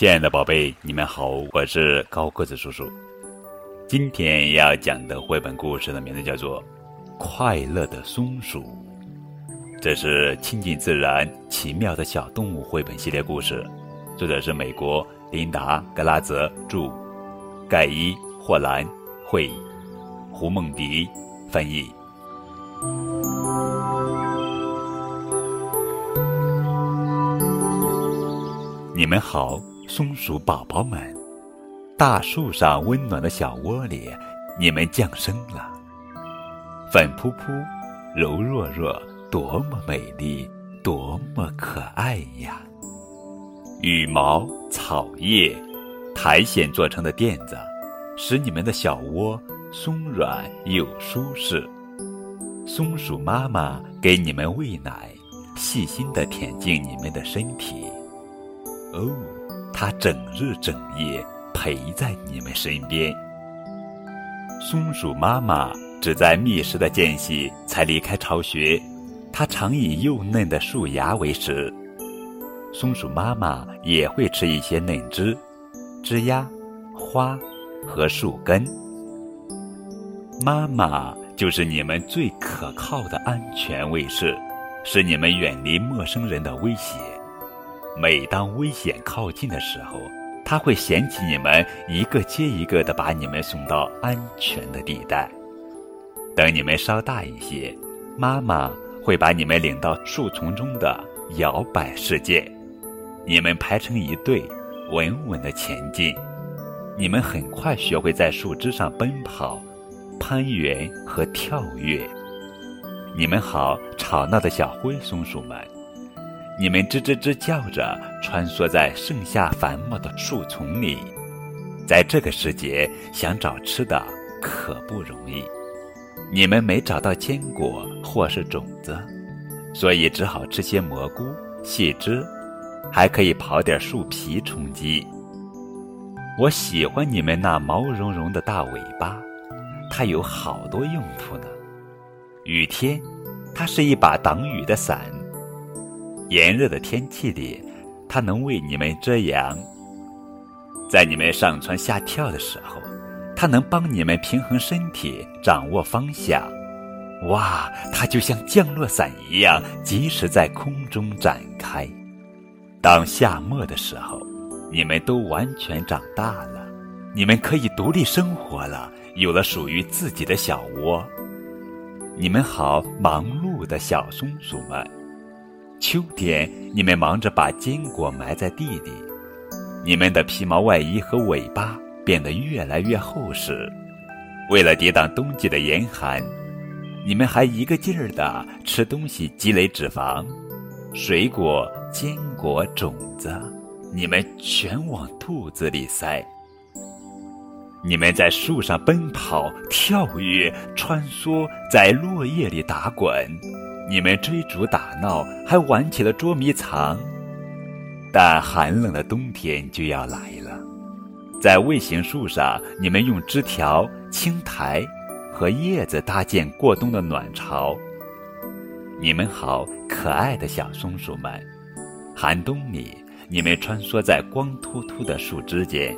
亲爱的宝贝，你们好，我是高个子叔叔。今天要讲的绘本故事的名字叫做《快乐的松鼠》，这是亲近自然、奇妙的小动物绘本系列故事，作者是美国琳达·格拉泽著，盖伊·霍兰绘，胡梦迪翻译。你们好。松鼠宝宝们，大树上温暖的小窝里，你们降生了。粉扑扑，柔弱弱，多么美丽，多么可爱呀！羽毛、草叶、苔藓做成的垫子，使你们的小窝松软又舒适。松鼠妈妈给你们喂奶，细心地舔净你们的身体。哦。它整日整夜陪在你们身边。松鼠妈妈只在觅食的间隙才离开巢穴，它常以幼嫩的树芽为食。松鼠妈妈也会吃一些嫩枝、枝丫、花和树根。妈妈就是你们最可靠的安全卫士，使你们远离陌生人的威胁。每当危险靠近的时候，他会捡起你们，一个接一个的把你们送到安全的地带。等你们稍大一些，妈妈会把你们领到树丛中的摇摆世界。你们排成一队，稳稳的前进。你们很快学会在树枝上奔跑、攀援和跳跃。你们好，吵闹的小灰松鼠们。你们吱吱吱叫着，穿梭在盛夏繁茂的树丛里，在这个时节想找吃的可不容易。你们没找到坚果或是种子，所以只好吃些蘑菇、细枝，还可以刨点树皮充饥。我喜欢你们那毛茸茸的大尾巴，它有好多用途呢。雨天，它是一把挡雨的伞。炎热的天气里，它能为你们遮阳；在你们上蹿下跳的时候，它能帮你们平衡身体、掌握方向。哇，它就像降落伞一样，及时在空中展开。当夏末的时候，你们都完全长大了，你们可以独立生活了，有了属于自己的小窝。你们好，忙碌的小松鼠们。秋天，你们忙着把坚果埋在地里，你们的皮毛外衣和尾巴变得越来越厚实。为了抵挡冬季的严寒，你们还一个劲儿的吃东西，积累脂肪、水果、坚果、种子，你们全往肚子里塞。你们在树上奔跑、跳跃、穿梭，在落叶里打滚。你们追逐打闹，还玩起了捉迷藏，但寒冷的冬天就要来了。在卫星树上，你们用枝条、青苔和叶子搭建过冬的暖巢。你们好，可爱的小松鼠们！寒冬里，你们穿梭在光秃秃的树枝间，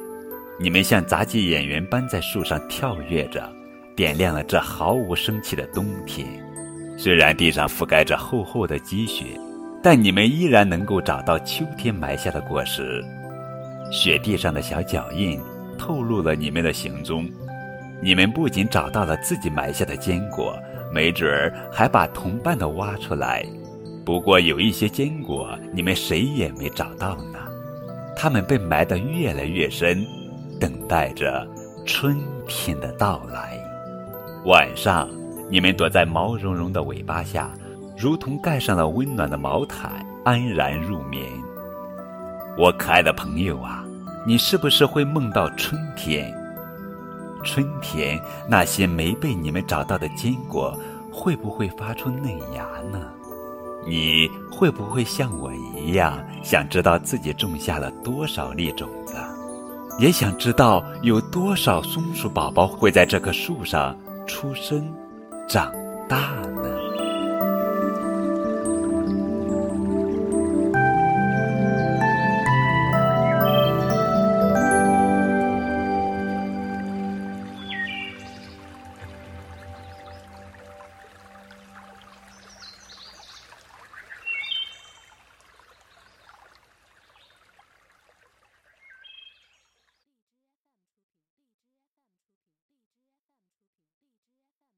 你们像杂技演员般在树上跳跃着，点亮了这毫无生气的冬天。虽然地上覆盖着厚厚的积雪，但你们依然能够找到秋天埋下的果实。雪地上的小脚印透露了你们的行踪。你们不仅找到了自己埋下的坚果，没准儿还把同伴的挖出来。不过有一些坚果你们谁也没找到呢，它们被埋得越来越深，等待着春天的到来。晚上。你们躲在毛茸茸的尾巴下，如同盖上了温暖的毛毯，安然入眠。我可爱的朋友啊，你是不是会梦到春天？春天那些没被你们找到的坚果，会不会发出嫩芽呢？你会不会像我一样，想知道自己种下了多少粒种子，也想知道有多少松鼠宝宝会在这棵树上出生？长大呢？